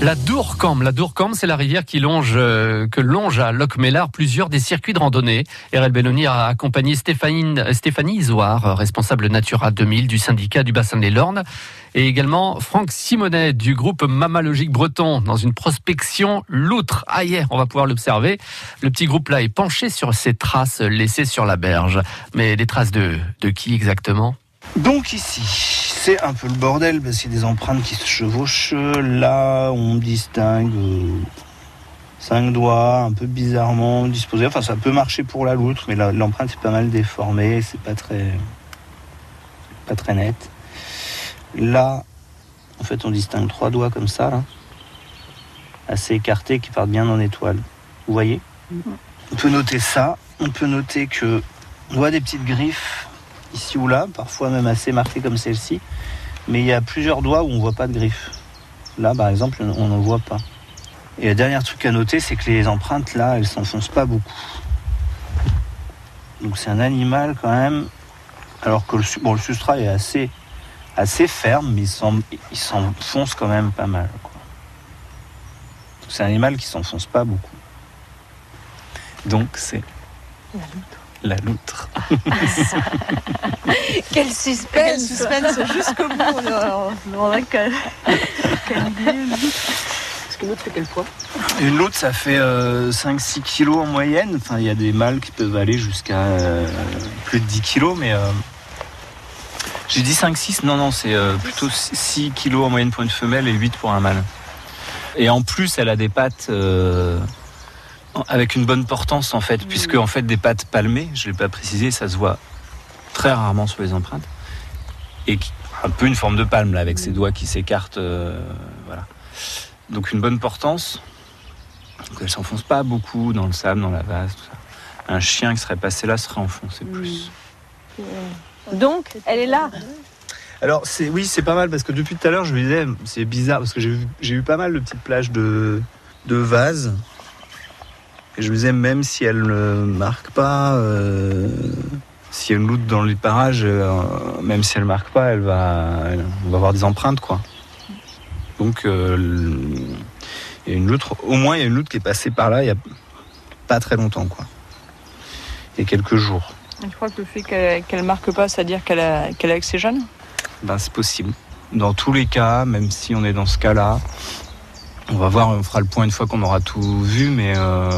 La Dourcam, la c'est la rivière qui longe, euh, que longe à Locmélard plusieurs des circuits de randonnée. RL Belloni a accompagné Stéphanie, Stéphanie responsable Natura 2000 du syndicat du bassin des Lornes, et également Franck Simonet du groupe Mammalogique Breton dans une prospection loutre. Ah on va pouvoir l'observer. Le petit groupe là est penché sur ces traces laissées sur la berge. Mais des traces de qui exactement? Donc ici, c'est un peu le bordel parce qu'il y a des empreintes qui se chevauchent. Là, on distingue euh, cinq doigts un peu bizarrement disposés. Enfin, ça peut marcher pour la loutre, mais l'empreinte est pas mal déformée, c'est pas très, pas très net. Là, en fait, on distingue trois doigts comme ça, là, assez écartés, qui partent bien en étoile. Vous voyez? On peut noter ça. On peut noter que on voit des petites griffes ici ou là, parfois même assez marquées comme celle-ci. Mais il y a plusieurs doigts où on ne voit pas de griffes. Là, par exemple, on n'en voit pas. Et le dernier truc à noter, c'est que les empreintes, là, elles s'enfoncent pas beaucoup. Donc c'est un animal quand même, alors que le, bon, substrat est assez, assez ferme, mais il s'enfonce quand même pas mal. C'est un animal qui s'enfonce pas beaucoup. Donc c'est. Quel suspense Quel suspense jusqu'au bout. Est-ce qu'une loutre fait quel poids Une loutre, ça fait 5-6 euh, kilos en moyenne. Enfin, il y a des mâles qui peuvent aller jusqu'à euh, plus de 10 kilos, mais... Euh, j'ai dit 5-6, non, non, c'est plutôt 6 kilos en moyenne pour une femelle et 8 pour un mâle. Et en plus, elle a des pattes avec une bonne portance en fait, puisque en fait des pattes palmées, je ne l'ai pas précisé, ça se voit très rarement sur les empreintes, et un peu une forme de palme là, avec ses doigts qui s'écartent, euh, voilà. Donc une bonne portance, donc elle s'enfonce pas beaucoup dans le sable, dans la vase, tout ça. Un chien qui serait passé là serait enfoncé plus. Donc elle est là. Alors c'est oui c'est pas mal parce que depuis tout à l'heure je me disais c'est bizarre parce que j'ai eu pas mal de petites plages de, de vases je me disais, même si elle ne marque pas, euh, si elle loutre dans les parages, euh, même si elle ne marque pas, elle va, on va avoir des empreintes, quoi. Donc, euh, il y a une loutre, au moins, il y a une loutre qui est passée par là il n'y a pas très longtemps, quoi. Il y a quelques jours. Je crois que le fait qu'elle ne marque pas, c'est-à-dire qu'elle est avec ses jeunes? Ben, C'est possible. Dans tous les cas, même si on est dans ce cas-là, on va voir, on fera le point une fois qu'on aura tout vu, mais euh,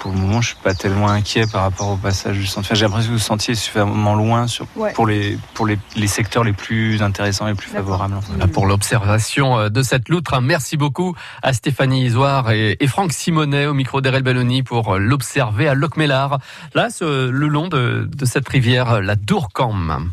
pour le moment, je suis pas tellement inquiet par rapport au passage du sentier. J'ai l'impression que le sentier est suffisamment loin sur, pour, les, pour les, secteurs les plus intéressants et les plus favorables. pour l'observation euh, de cette loutre, merci beaucoup à Stéphanie Isoire et, Franck Simonet au micro d'Erel Belloni pour l'observer à Locmélard, là, le long de, de cette rivière, la Dourcam.